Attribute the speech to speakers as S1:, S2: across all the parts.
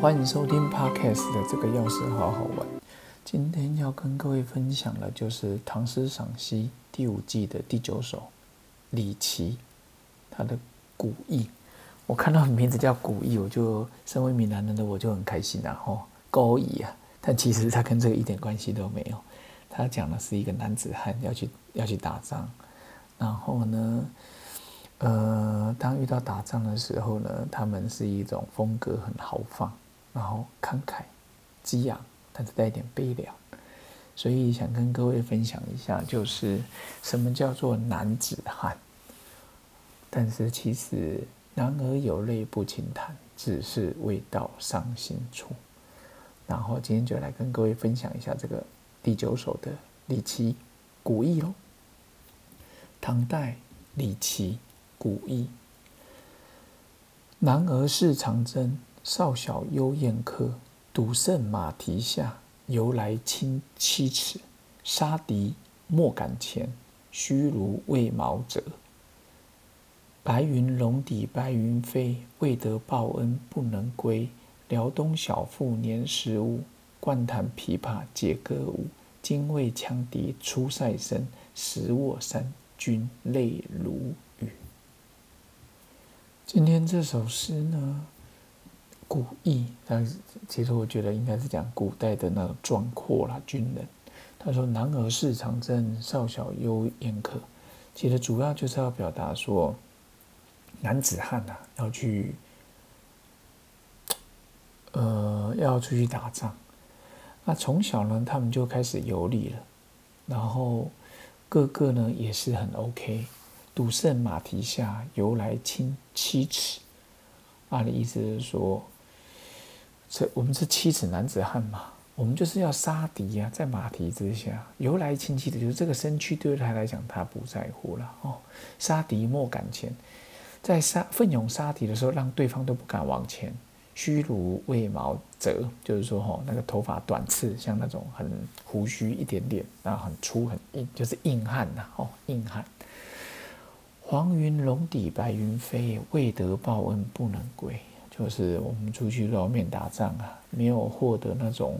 S1: 欢迎收听 Podcast 的这个钥匙好好玩。今天要跟各位分享的，就是《唐诗赏析》第五季的第九首李琦，他的古意。我看到名字叫古意，我就身为闽南人的我就很开心啊！吼，高义啊！但其实他跟这个一点关系都没有。他讲的是一个男子汉要去要去打仗，然后呢，呃，当遇到打仗的时候呢，他们是一种风格很豪放，然后慷慨激昂，但是带一点悲凉。所以想跟各位分享一下，就是什么叫做男子汉。但是其实男儿有泪不轻弹，只是未到伤心处。然后今天就来跟各位分享一下这个。第九首的李琦古意喽。唐代李琦古意。男儿事长征，少小幽燕客。独胜马蹄下，由来轻七尺。杀敌莫敢前，须如未毛者。白云龙底白云飞，未得报恩不能归。辽东小妇年十五。惯弹琵琶解歌舞，精卫羌笛出塞声，时卧三军泪如雨。今天这首诗呢，古意，但是其实我觉得应该是讲古代的那种壮阔啦，军人。他说：“男儿事长征，少小忧宴客。”其实主要就是要表达说，男子汉呐，要去，呃，要出去打仗。那从小呢，他们就开始游历了，然后个个呢也是很 OK。赌胜马蹄下，由来轻七尺。啊的意思是说，这我们是七尺男子汉嘛，我们就是要杀敌呀，在马蹄之下，由来亲戚的，就是这个身躯对他来讲，他不在乎了哦。杀敌莫敢前，在杀奋勇杀敌的时候，让对方都不敢往前。须如未毛折，就是说哦，那个头发短刺，像那种很胡须一点点，然后很粗很硬，就是硬汉呐，哦，硬汉。黄云龙底白云飞，未得报恩不能归。就是我们出去露面打仗啊，没有获得那种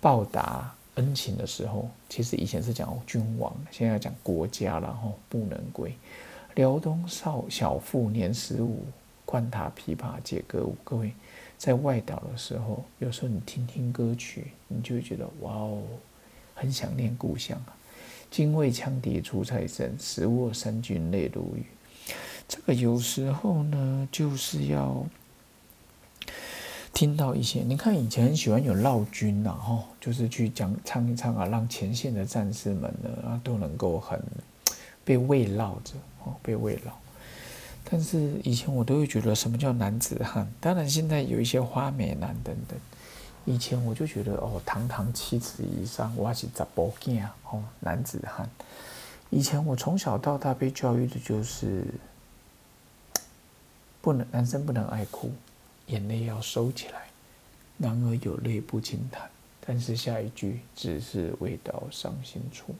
S1: 报答恩情的时候，其实以前是讲君王，现在讲国家了，吼，不能归。辽东少小妇年十五，惯弹琵琶解歌舞。各位。在外岛的时候，有时候你听听歌曲，你就会觉得哇哦，很想念故乡啊。精卫羌笛出塞声，时卧三军泪如雨。这个有时候呢，就是要听到一些。你看以前很喜欢有绕军呐，吼，就是去讲唱一唱啊，让前线的战士们呢啊都能够很被慰劳着，哦，被慰劳。但是以前我都会觉得什么叫男子汉？当然现在有一些花美男等等。以前我就觉得哦，堂堂七尺以上，我是杂波囝哦，男子汉。以前我从小到大被教育的就是不能，男生不能爱哭，眼泪要收起来。男儿有泪不轻弹，但是下一句只是未到伤心处。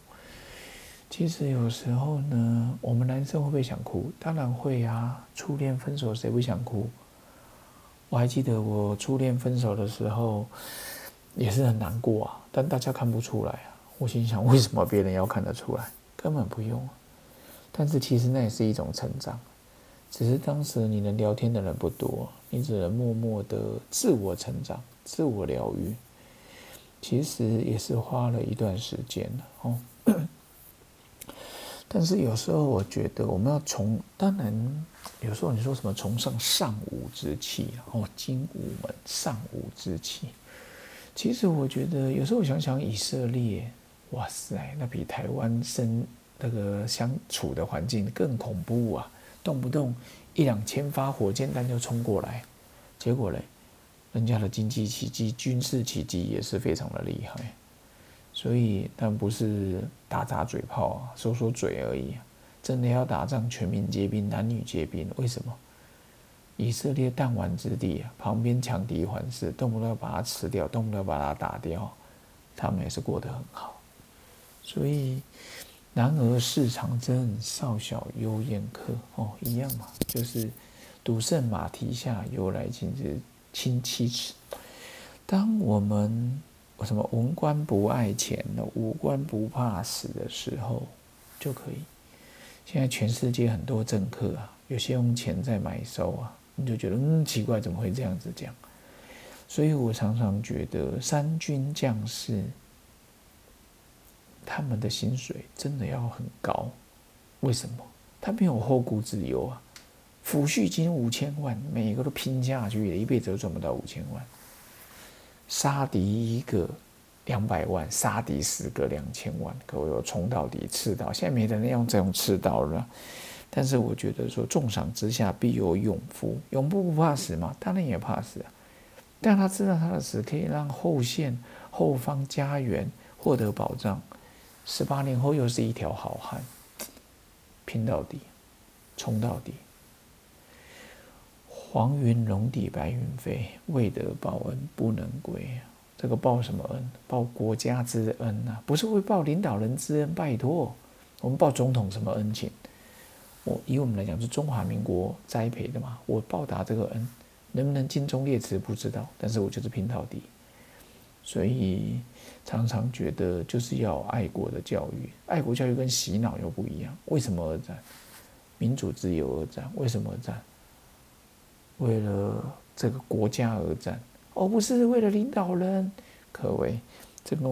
S1: 其实有时候呢，我们男生会不会想哭？当然会啊！初恋分手谁不想哭？我还记得我初恋分手的时候，也是很难过啊。但大家看不出来啊。我心想，为什么别人要看得出来？根本不用啊。但是其实那也是一种成长，只是当时你能聊天的人不多，你只能默默的自我成长、自我疗愈。其实也是花了一段时间了哦。但是有时候我觉得我们要从，当然有时候你说什么崇尚尚武之气，哦，精武门尚武之气，其实我觉得有时候想想以色列，哇塞，那比台湾生那个相处的环境更恐怖啊，动不动一两千发火箭弹就冲过来，结果嘞，人家的经济奇迹、军事奇迹也是非常的厉害。所以，但不是打打嘴炮啊，说说嘴而已。真的要打仗，全民皆兵，男女皆兵。为什么？以色列弹丸之地啊，旁边强敌环视，动不动要把它吃掉，动不动把它打掉，他们也是过得很好。所以，男儿事长征，少小幽宴客。哦，一样嘛，就是赌胜马蹄下，由来轻之亲七尺。当我们什么文官不爱钱的，武官不怕死的时候，就可以。现在全世界很多政客啊，有些用钱在买收啊，你就觉得嗯奇怪，怎么会这样子讲？所以我常常觉得三军将士他们的薪水真的要很高，为什么？他没有后顾之忧啊，抚恤金五千万，每个都拼下去，一辈子都赚不到五千万。杀敌一个两百万，杀敌十个两千万，各位我冲到底，刺刀。现在没人用这种刺刀了，但是我觉得说，重赏之下必有勇夫，勇夫不怕死吗？当然也怕死啊。但他知道他的死可以让后线、后方家园获得保障，十八年后又是一条好汉，拼到底，冲到底。黄云龙底白云飞，未得报恩不能归。这个报什么恩？报国家之恩呐，不是会报领导人之恩。拜托，我们报总统什么恩情？我以我们来讲，是中华民国栽培的嘛，我报答这个恩。能不能尽忠烈祠不知道，但是我就是拼到底，所以常常觉得就是要爱国的教育，爱国教育跟洗脑又不一样。为什么而战？民主自由而战？为什么而战？为了这个国家而战，而不是为了领导人。各位，这跟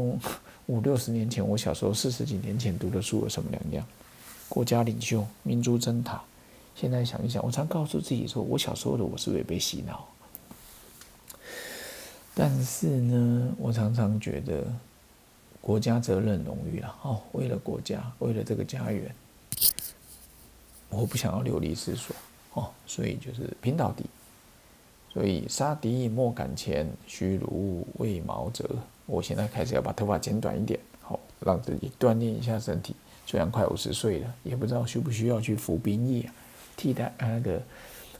S1: 五六十年前我小时候四十几年前读的书有什么两样？国家领袖，民族灯塔。现在想一想，我常告诉自己说，我小时候的我是不是被洗脑？但是呢，我常常觉得国家责任荣誉了哦，为了国家，为了这个家园，我不想要流离失所哦，所以就是拼到底。所以杀敌莫敢前，虚如为毛泽。我现在开始要把头发剪短一点，好让自己锻炼一下身体。虽然快五十岁了，也不知道需不需要去服兵役啊。替代那个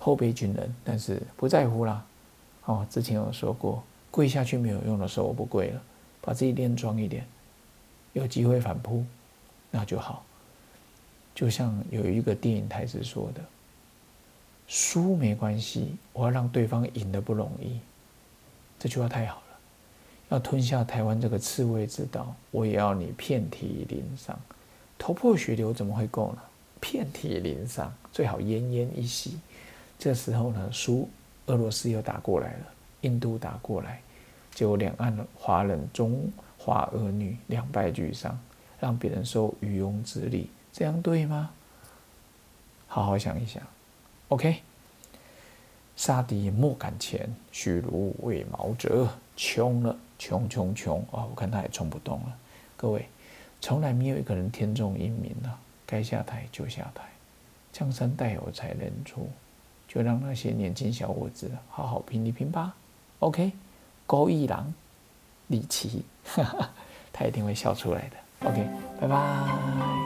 S1: 后备军人，但是不在乎啦。哦，之前有说过，跪下去没有用的时候，我不跪了，把自己练壮一点，有机会反扑，那就好。就像有一个电影台词说的：“输没关系，我要让对方赢的不容易。”这句话太好了。要吞下台湾这个刺猬之岛，我也要你遍体鳞伤，头破血流怎么会够呢？遍体鳞伤，最好奄奄一息。这时候呢，输俄罗斯又打过来了，印度打过来，结果两岸的华人中华儿女两败俱伤，让别人受渔翁之利，这样对吗？好好想一想。OK，杀敌莫敢前，虚如为毛泽。穷了，穷穷穷啊！我看他也冲不动了。各位，从来没有一个人天纵英明啊。该下台就下台，江山代有才人出，就让那些年轻小伙子好好拼一拼吧。OK，高一郎，李琦，他一定会笑出来的。OK，拜拜。